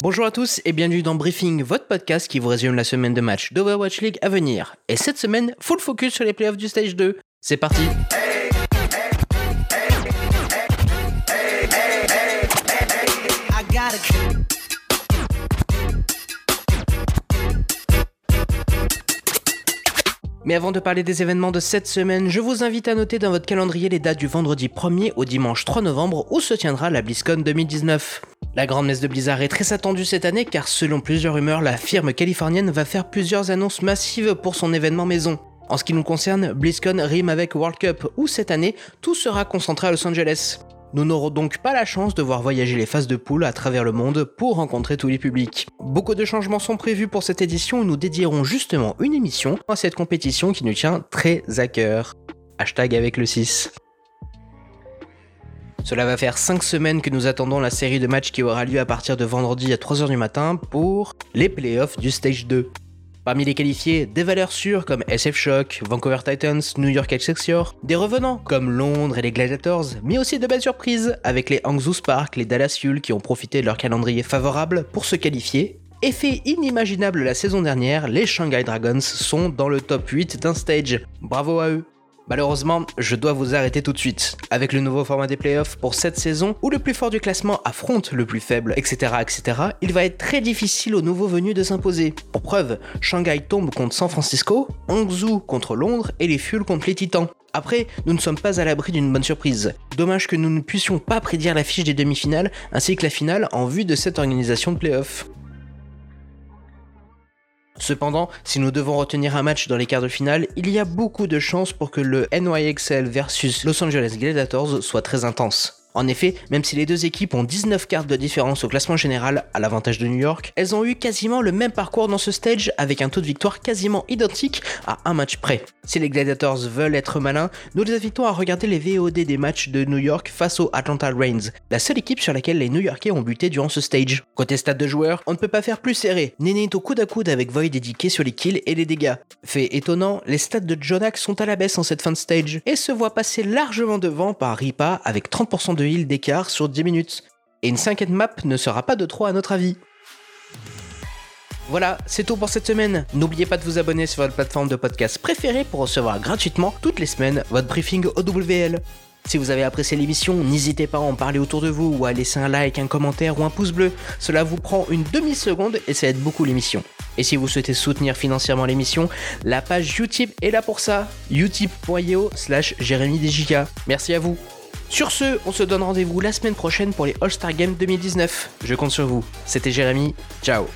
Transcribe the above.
Bonjour à tous et bienvenue dans Briefing, votre podcast qui vous résume la semaine de match d'Overwatch League à venir. Et cette semaine, full focus sur les playoffs du stage 2. C'est parti Mais avant de parler des événements de cette semaine, je vous invite à noter dans votre calendrier les dates du vendredi 1er au dimanche 3 novembre où se tiendra la BlizzCon 2019. La grande messe de Blizzard est très attendue cette année car selon plusieurs rumeurs, la firme californienne va faire plusieurs annonces massives pour son événement maison. En ce qui nous concerne, BlizzCon rime avec World Cup où cette année, tout sera concentré à Los Angeles. Nous n'aurons donc pas la chance de voir voyager les phases de poule à travers le monde pour rencontrer tous les publics. Beaucoup de changements sont prévus pour cette édition et nous dédierons justement une émission à cette compétition qui nous tient très à cœur. Hashtag avec le 6. Cela va faire 5 semaines que nous attendons la série de matchs qui aura lieu à partir de vendredi à 3h du matin pour les playoffs du Stage 2. Parmi les qualifiés, des valeurs sûres comme SF Shock, Vancouver Titans, New York Excelsior, des revenants comme Londres et les Gladiators, mais aussi de belles surprises avec les Hangzhou Spark, les Dallas Fuel qui ont profité de leur calendrier favorable pour se qualifier. Effet inimaginable la saison dernière, les Shanghai Dragons sont dans le top 8 d'un stage. Bravo à eux Malheureusement, je dois vous arrêter tout de suite. Avec le nouveau format des playoffs pour cette saison, où le plus fort du classement affronte le plus faible, etc., etc., il va être très difficile aux nouveaux venus de s'imposer. Pour preuve, Shanghai tombe contre San Francisco, Hangzhou contre Londres et les Fuel contre les Titans. Après, nous ne sommes pas à l'abri d'une bonne surprise. Dommage que nous ne puissions pas prédire l'affiche des demi-finales ainsi que la finale en vue de cette organisation de playoffs. Cependant, si nous devons retenir un match dans les quarts de finale, il y a beaucoup de chances pour que le NYXL versus Los Angeles Gladiators soit très intense. En effet, même si les deux équipes ont 19 cartes de différence au classement général à l'avantage de New York, elles ont eu quasiment le même parcours dans ce stage avec un taux de victoire quasiment identique à un match près. Si les Gladiators veulent être malins, nous les invitons à regarder les VOD des matchs de New York face aux Atlanta Reigns, la seule équipe sur laquelle les New Yorkais ont buté durant ce stage. Côté stade de joueurs, on ne peut pas faire plus serré. Néné est au coude à coude avec Void édiqué sur les kills et les dégâts. Fait étonnant, les stats de Jonak sont à la baisse en cette fin de stage et se voient passer largement devant par Ripa avec 30% de d'écart sur 10 minutes. Et une cinquième map ne sera pas de trop à notre avis. Voilà, c'est tout pour cette semaine. N'oubliez pas de vous abonner sur votre plateforme de podcast préférée pour recevoir gratuitement toutes les semaines votre briefing OWL. Si vous avez apprécié l'émission, n'hésitez pas à en parler autour de vous ou à laisser un like, un commentaire ou un pouce bleu. Cela vous prend une demi-seconde et ça aide beaucoup l'émission. Et si vous souhaitez soutenir financièrement l'émission, la page Utip est là pour ça. utip.io slash Merci à vous. Sur ce, on se donne rendez-vous la semaine prochaine pour les All-Star Games 2019. Je compte sur vous. C'était Jérémy. Ciao